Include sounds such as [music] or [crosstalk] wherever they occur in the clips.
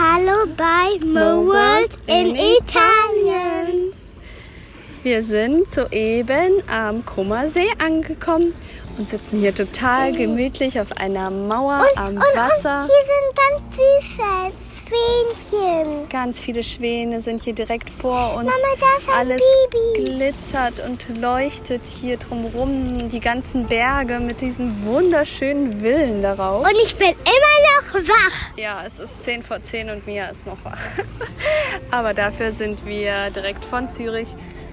Hallo bei Mo World in Italien. Wir sind soeben am Kummersee angekommen und sitzen hier total gemütlich auf einer Mauer am und, Wasser. Und hier sind ganz süße Schwänchen. Ganz viele Schwäne sind hier direkt vor uns. Mama, da ist ein Alles Baby. glitzert und leuchtet hier drumherum. Die ganzen Berge mit diesen wunderschönen Villen darauf. Und ich bin immer noch wach. Ja, es ist 10 vor 10 und Mia ist noch wach. [laughs] Aber dafür sind wir direkt von Zürich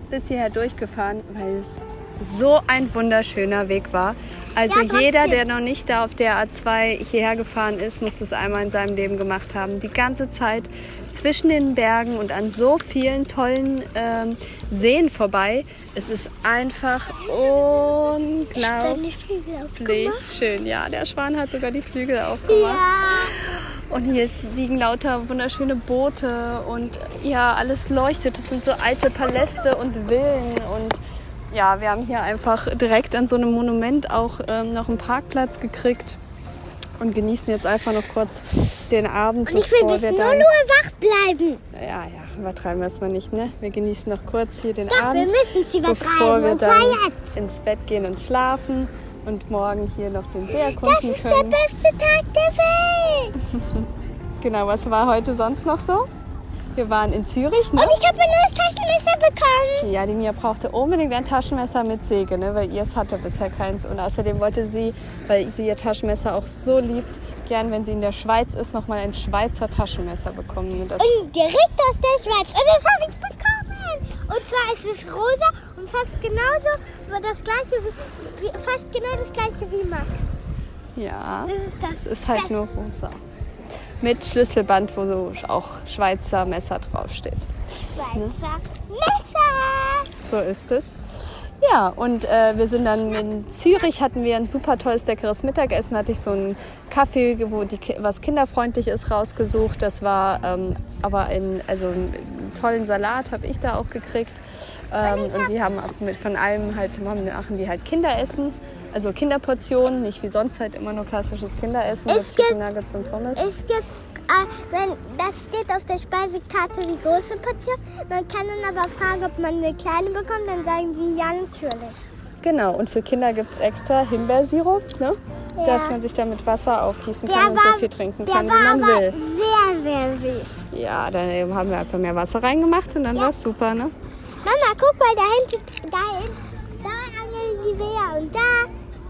bis hierher durchgefahren, weil es so ein wunderschöner Weg war. Also Ja, jeder, der noch nicht da auf der A2 hierher gefahren ist, muss das einmal in seinem Leben gemacht haben. Die ganze Zeit zwischen den Bergen und an so vielen tollen ähm, Seen vorbei. Es ist einfach unglaublich schön. Ja, der Schwan hat sogar die Flügel aufgemacht. Ja. Und hier liegen lauter wunderschöne Boote und ja, alles leuchtet. Das sind so alte Paläste und Villen und ja, wir haben hier einfach direkt an so einem Monument auch ähm, noch einen Parkplatz gekriegt und genießen jetzt einfach noch kurz den Abend, Und ich will bevor bis wir nur, dann... nur wach bleiben. Ja, ja, übertreiben wir es mal nicht, ne? Wir genießen noch kurz hier den Doch, wir Abend, müssen sie bevor übertreiben. wir Und zwar dann jetzt. ins Bett gehen und schlafen und morgen hier noch den See Das erkunden ist der können. beste Tag der Welt. [laughs] Genau, was war heute sonst noch so? Wir waren in Zürich, ne? Und ich habe ein neues Taschenmesser bekommen. Ja, die Mia brauchte unbedingt ein Taschenmesser mit Säge, ne? weil ihr es hatte bisher keins. Und außerdem wollte sie, weil sie ihr Taschenmesser auch so liebt, gern, wenn sie in der Schweiz ist, nochmal ein Schweizer Taschenmesser bekommen. Und Das, Und direkt aus der Schweiz. Und das habe ich bekommen. Und zwar ist es rosa und fast genauso, aber das gleiche wie, fast genau das gleiche wie Max. ja, Das ist das. es ist halt nur rosa. Mit Schlüsselband, wo so auch Schweizer Messer draufsteht. Schweizer Messer. So ist es. Ja, und äh, wir sind dann in Zürich, hatten wir ein super tolles, leckeres Mittagessen. Hatte ich so einen Kaffee, wo die, was kinderfreundlich ist, rausgesucht. Das war ähm, aber in, also einen tollen Salat habe ich da auch gekriegt. Ähm, und die haben auch mit von allem halt, machen machen die halt Kinderessen. Also Kinderportionen, nicht wie sonst halt immer nur klassisches Kinderessen Es mit Chicken gibt- Nuggets und Pommes. Es gibt, äh, wenn, das steht auf der Speisekarte die große Portion. Man kann dann aber fragen, ob man eine kleine bekommt. Dann sagen sie ja, natürlich. Genau, und für Kinder gibt es extra Himbeersirup, ne? Ja. dass man sich da mit Wasser aufgießen Der kann und war- so viel trinken Der kann, wie man aber will. sehr, sehr süß. Ja, dann haben wir einfach mehr Wasser reingemacht und dann war es super, ne? Mama, guck mal, da hinten, da, hin- da angeln die Bär und da,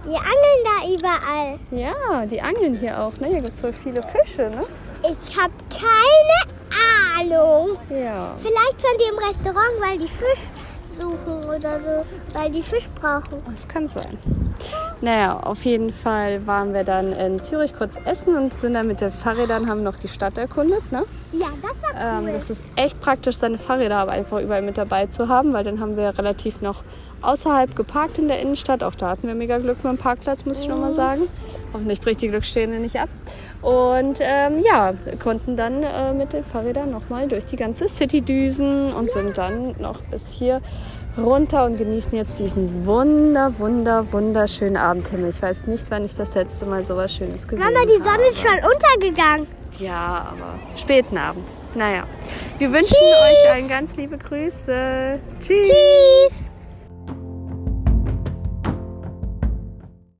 die angeln da überall. Ja, die angeln hier auch, ne? Hier gibt es voll viele Fische, ne? Ich habe keine Ahnung. Ja. Vielleicht sind die im Restaurant, weil die Fisch suchen oder so, weil die Fisch brauchen. Das kann sein. Naja, auf jeden Fall waren wir dann in Zürich kurz essen und sind dann mit den Fahrrädern, haben noch die Stadt erkundet, ne? Ja, das war cool. Ähm, das ist echt praktisch, seine Fahrräder aber einfach überall mit dabei zu haben, weil dann haben wir relativ noch außerhalb geparkt in der Innenstadt. Auch da hatten wir mega Glück mit dem Parkplatz, muss ich noch mal sagen. Hoffentlich bricht die Glücksstehende nicht ab. Und ähm, ja, konnten dann äh, mit den Fahrrädern nochmal durch die ganze City düsen und sind dann noch bis hier runter und genießen jetzt diesen wunder, wunder, wunderschönen Abendhimmel. Ich weiß nicht, wann ich das letzte Mal sowas Schönes gesehen habe. Mama, die Sonne ist schon untergegangen. Ja, aber späten Abend. Naja, wir wünschen euch allen ganz liebe Grüße. Tschüss. Tschüss.